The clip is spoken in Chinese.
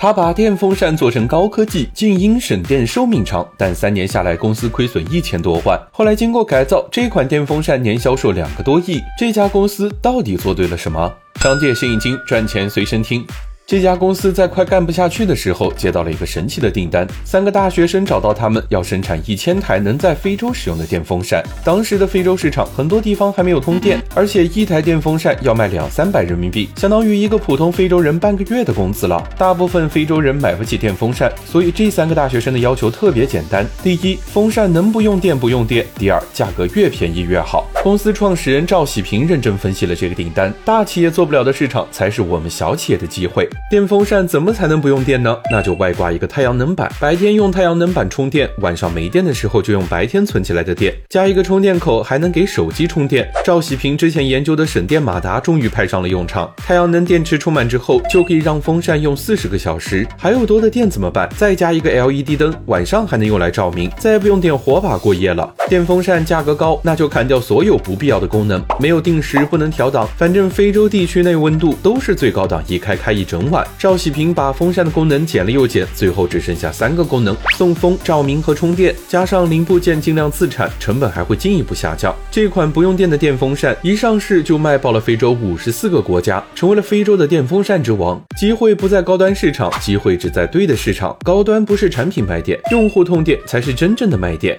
他把电风扇做成高科技，静音省电，寿命长，但三年下来公司亏损一千多万。后来经过改造，这款电风扇年销售两个多亿。这家公司到底做对了什么？商界生意经，赚钱随身听。这家公司在快干不下去的时候，接到了一个神奇的订单。三个大学生找到他们，要生产一千台能在非洲使用的电风扇。当时的非洲市场很多地方还没有通电，而且一台电风扇要卖两三百人民币，相当于一个普通非洲人半个月的工资了。大部分非洲人买不起电风扇，所以这三个大学生的要求特别简单：第一，风扇能不用电不用电；第二，价格越便宜越好。公司创始人赵喜平认真分析了这个订单，大企业做不了的市场，才是我们小企业的机会。电风扇怎么才能不用电呢？那就外挂一个太阳能板，白天用太阳能板充电，晚上没电的时候就用白天存起来的电，加一个充电口，还能给手机充电。赵喜平之前研究的省电马达终于派上了用场，太阳能电池充满之后，就可以让风扇用四十个小时。还有多的电怎么办？再加一个 LED 灯，晚上还能用来照明，再也不用点火把过夜了。电风扇价格高，那就砍掉所有不必要的功能，没有定时，不能调档，反正非洲地区内温度都是最高档，一开开一整晚。赵喜平把风扇的功能减了又减，最后只剩下三个功能：送风、照明和充电。加上零部件尽量自产，成本还会进一步下降。这款不用电的电风扇一上市就卖爆了非洲五十四个国家，成为了非洲的电风扇之王。机会不在高端市场，机会只在对的市场。高端不是产品卖点，用户痛点才是真正的卖点。